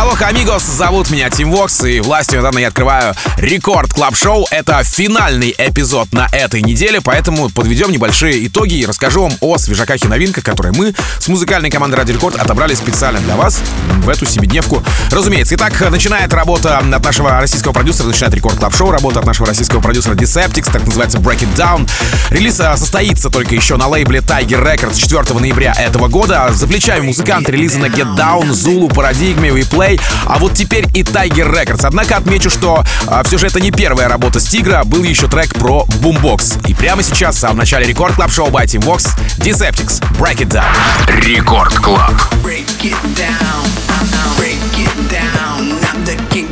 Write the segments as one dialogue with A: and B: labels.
A: Алло, amigos, зовут меня Тим Вокс, и властью, данной мне, я открываю Record Club Show. Это финальный эпизод на этой неделе, поэтому подведем небольшие итоги и расскажу вам о свежаках и новинках, которые мы с музыкальной командой Радио Рекорд отобрали специально для вас в эту семидневку. Разумеется, итак, начинает работа от нашего российского продюсера, начинает Record Club Show, работа от нашего российского продюсера Deceptics, так называется Break It Down. Релиз а, состоится только еще на лейбле Tiger Records 4 ноября этого года. За плечами музыканта релизы на Get Down, Zulu, Paradigme, We Play, а вот теперь и Tiger Records. Однако отмечу, что а, все же это не первая работа с Тигра, был еще трек про Boombox. И прямо сейчас, в самом начале Record Club Show by Tim Vox, Deceptics, Break It Down.
B: Record Club.
C: Break it down, break it down. I'm the king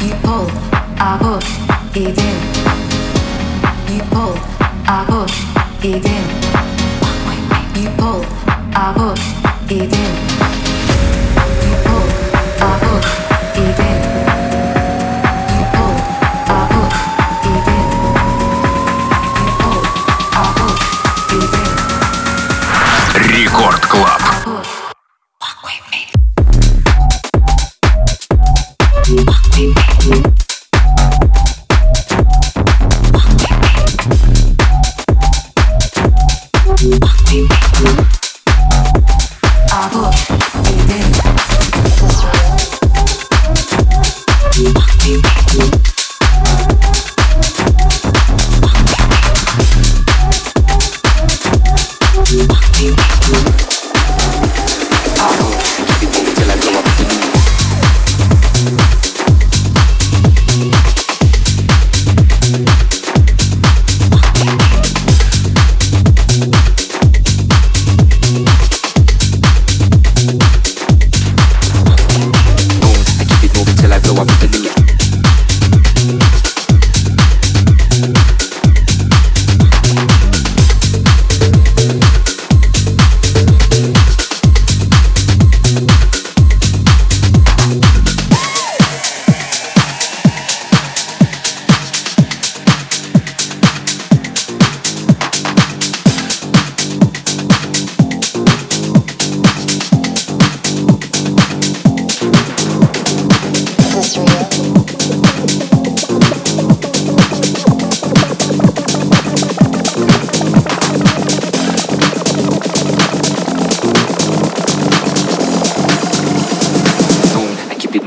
C: People are boş idin People are boş idin People are boş idin People are boş idin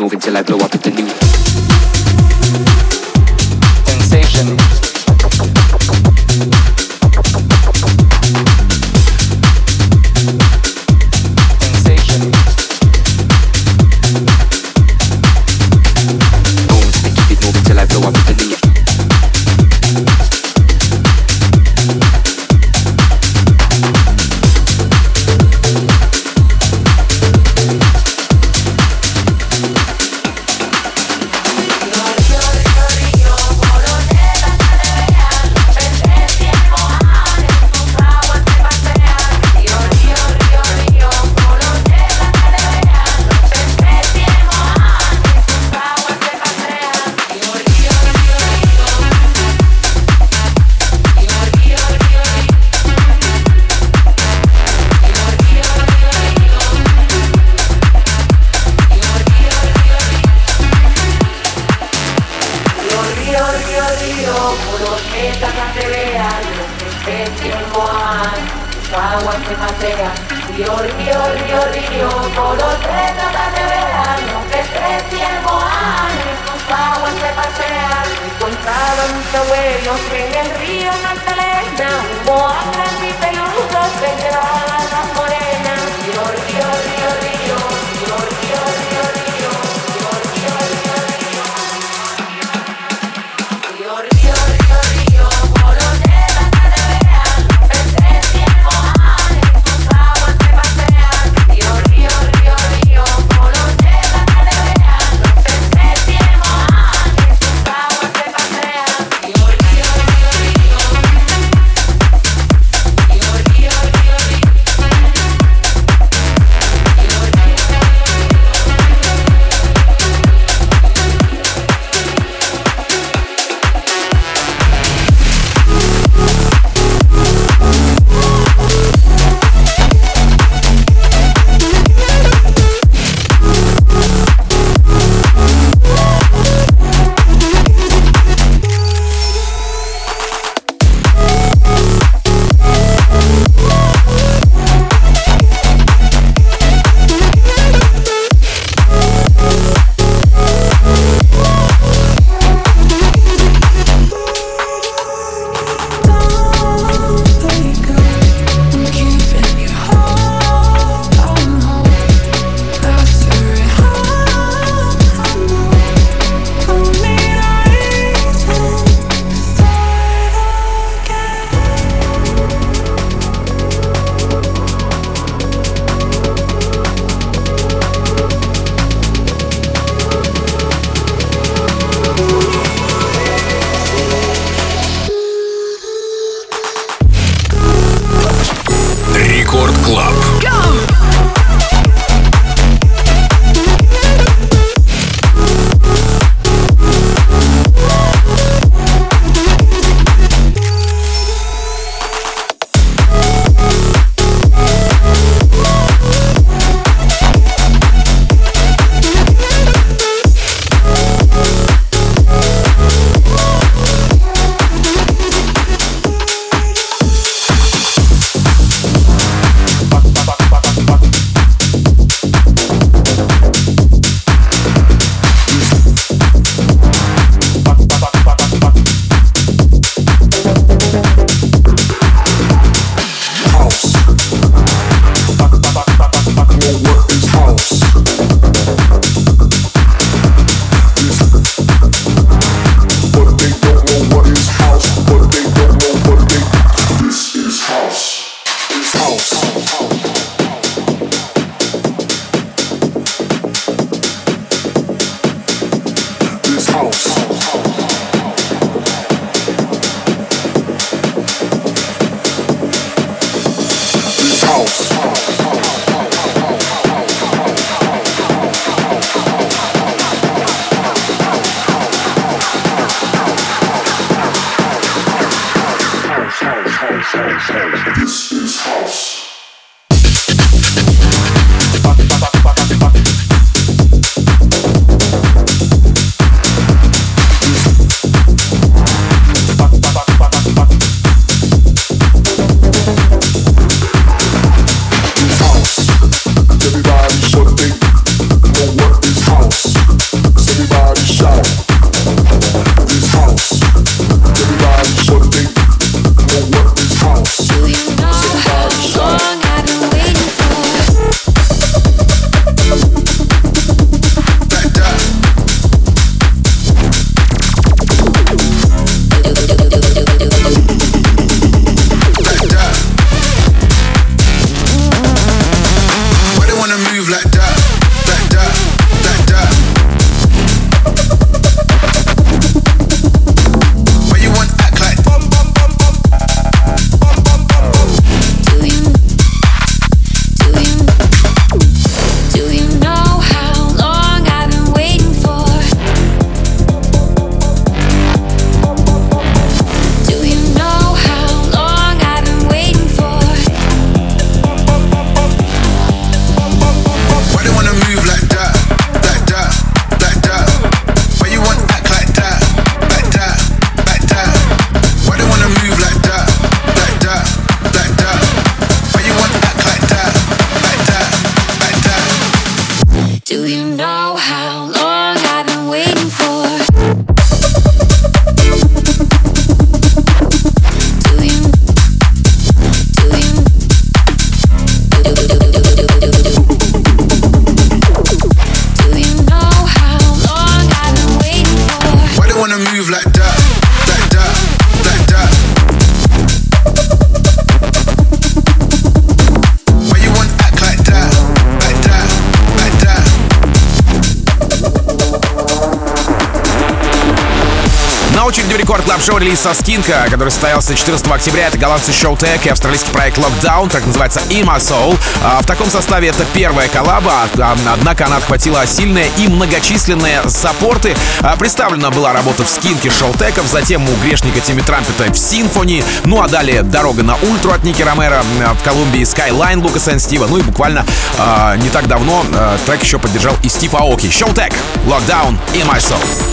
C: moving till I blow up the
B: new.
A: Шоу релиз со Скинка, который состоялся 14 октября. Это голландцы Showtech и австралийский проект Lockdown, так называется In My Soul. А, в таком составе это первая коллаба, а, однако она отхватила сильные и многочисленные саппорты. А, представлена была работа в Скинке Showtech, затем у грешника Тимми Трампета в Симфони, ну а далее дорога на ультру от Ники Ромеро в Колумбии Skyline Лукаса и Стива, ну и буквально не так давно трек еще поддержал и Стив Аоки. Showtech, Lockdown, In My Soul.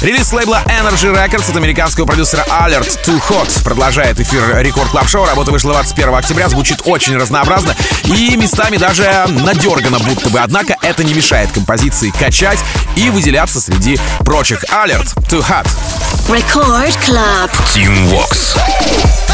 A: С лейбла Energy Records от американского продюсера Alert to Hot продолжает эфир Record Club Show. Работа вышла 21 октября, звучит очень разнообразно и местами даже надергано будто бы. Однако это не мешает композиции качать и выделяться среди прочих. Alert to Hot.
D: Record Club.
E: Tim Vox.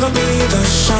F: Never be the same.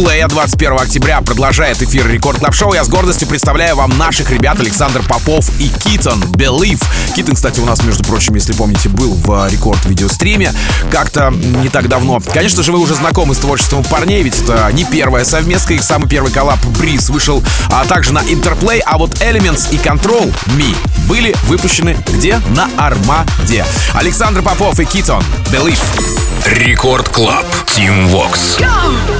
A: Interplay 21 октября продолжает эфир Record Club Show. Я с гордостью представляю вам наших ребят Александр Попов и Китон Believe. Китон, кстати, у нас, между прочим, если помните, был в Рекорд видеостриме как-то не так давно. Конечно же, вы уже знакомы с творчеством парней, ведь это не первая совместка, их самый первый коллаб Breeze вышел а также на Interplay, а вот Elements и Control Me были выпущены где? На Армаде. Александр Попов и Китон Believe.
B: Рекорд Клаб. Team Vox.
G: Everybody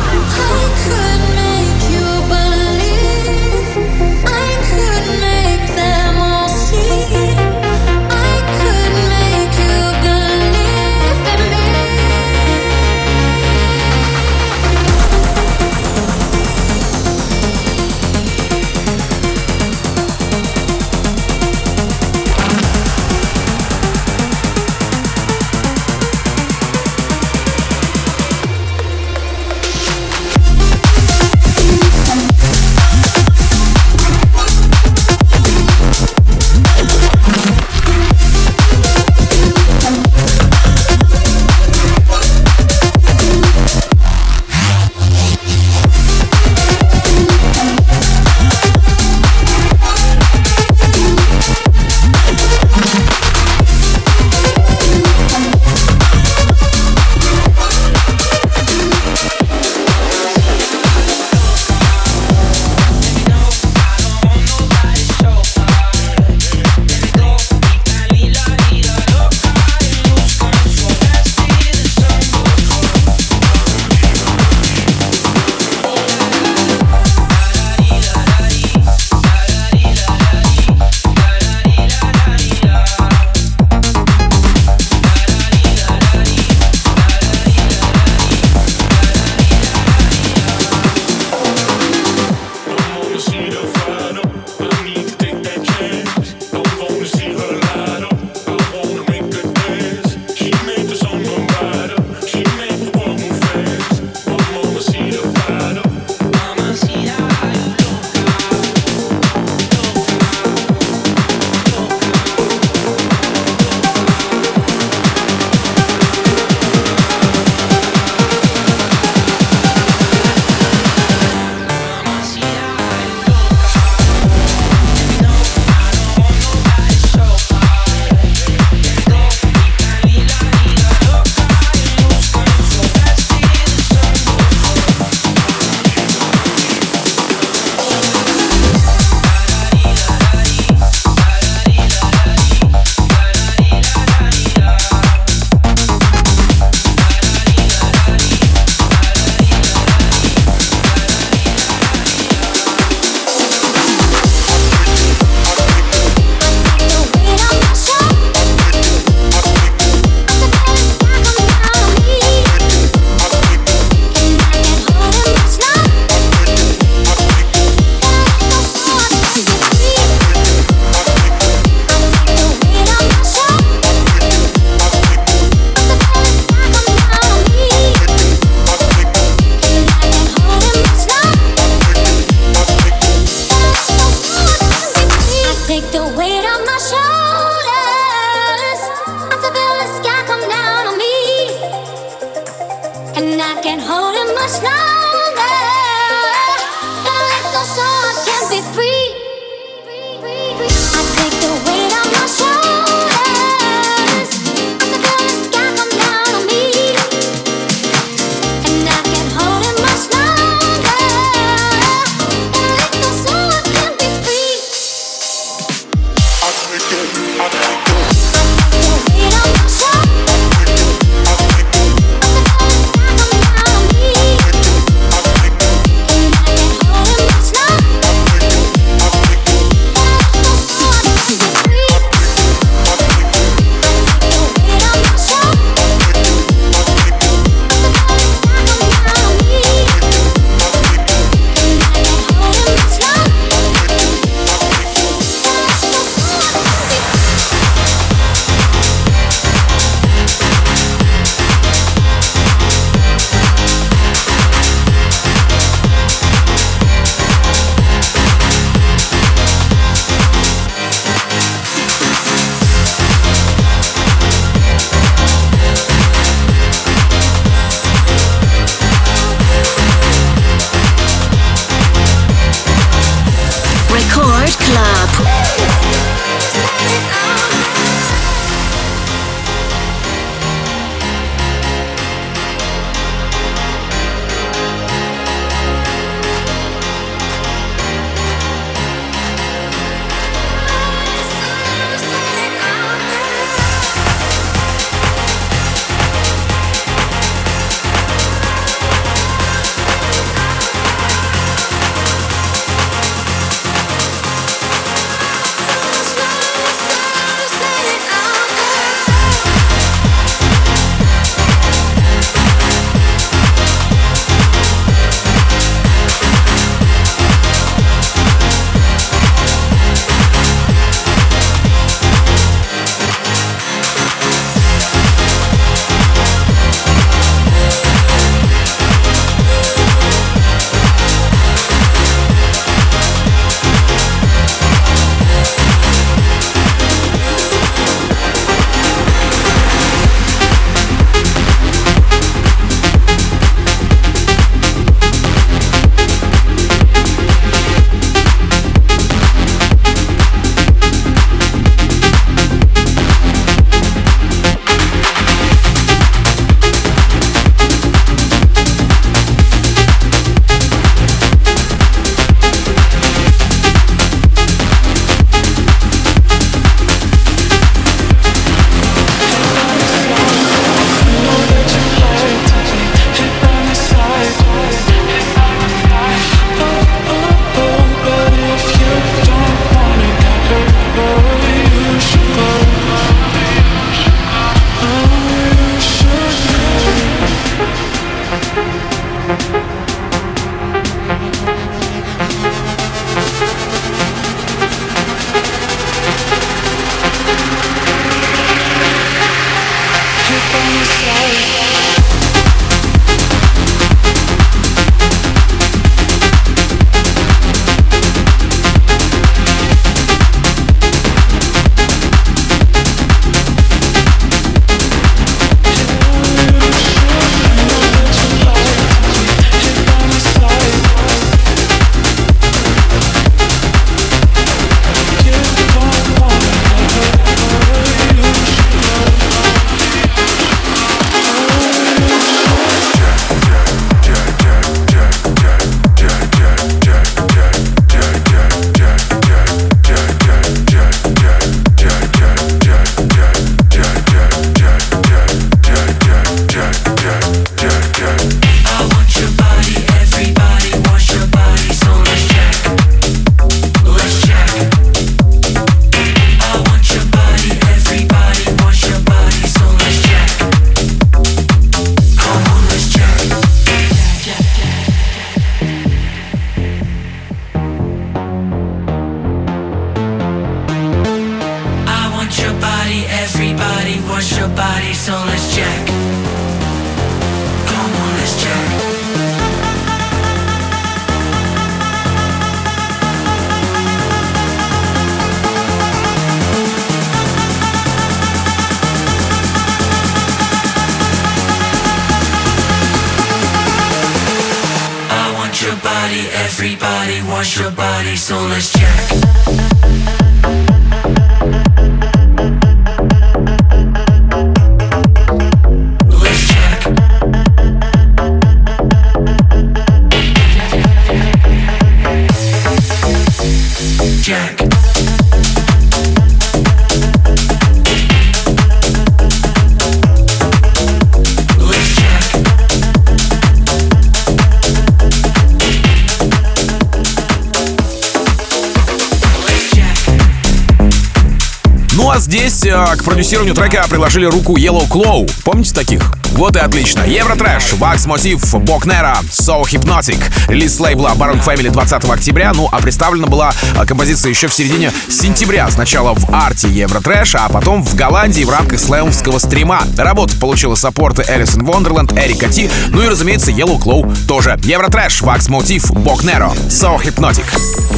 A: продюсированию трека приложили руку Yellow Claw. Помните таких? Вот и отлично. Евротрэш, Вакс Мотив, Бокнера, So Hypnotic. Релиз лейбла Baron Family 20 октября. Ну а представлена была э, композиция еще в середине сентября. Сначала в арте Евротрэш, а потом в Голландии в рамках слэмовского стрима. Работа получила саппорты Элисон Вондерленд, Эрика Ти, ну и, разумеется, Yellow Claw тоже. Евротрэш, Вакс Мотив, Бокнеро, So Hypnotic.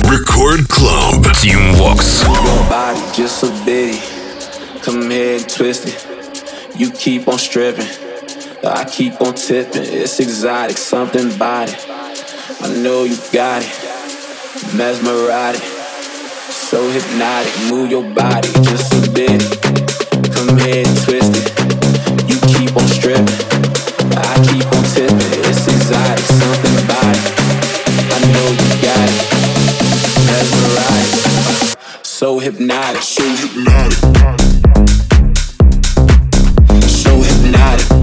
B: Record Club. Team Vox.
H: Your body just so bitty. Come here and twist it. You keep on stripping. I keep on tipping. It's exotic, something about it. I know you got it. Mesmeritic. So hypnotic. Move your body just a bit. Come here and twist So hypnotic. So hypnotic. So hypnotic.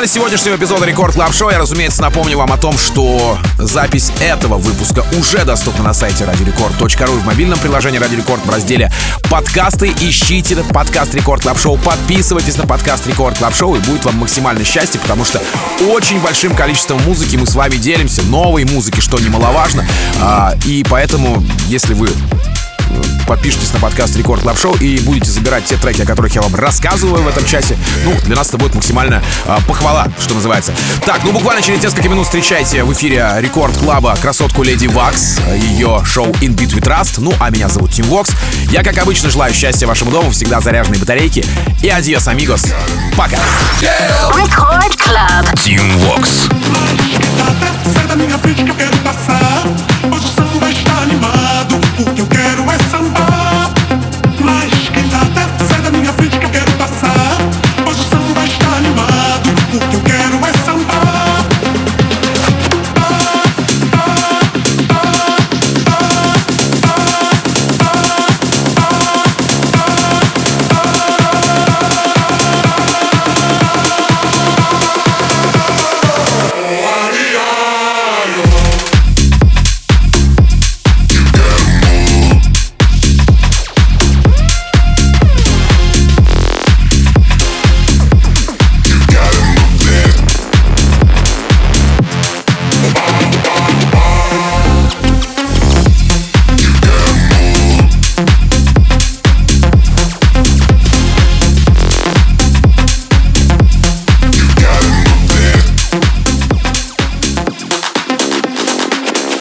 A: Финале сегодняшнего эпизода Record Club Show я, разумеется, напомню вам о том, что запись этого выпуска уже доступна на сайте радиорекорд.ру в мобильном приложении Радио Рекорд в разделе подкасты. Ищите подкаст Record Club Show, подписывайтесь на подкаст Record Club Show и будет вам максимальное счастье, потому что очень большим количеством музыки мы с вами делимся, новой музыки, что немаловажно. А, и поэтому, если вы подпишитесь на подкаст Record Club Show и будете забирать те треки, о которых я вам рассказываю в этом часе. Ну, для нас это будет максимально э, похвала, что называется. Так, ну буквально через несколько минут встречайте в эфире Record Club а красотку Lady Waks, ее шоу In Beat We Trust. Ну, а меня зовут Тим Вокс. Я, как обычно, желаю счастья вашему дому, всегда заряженные батарейки. И adiós, amigos. Пока.
B: Тим Вокс.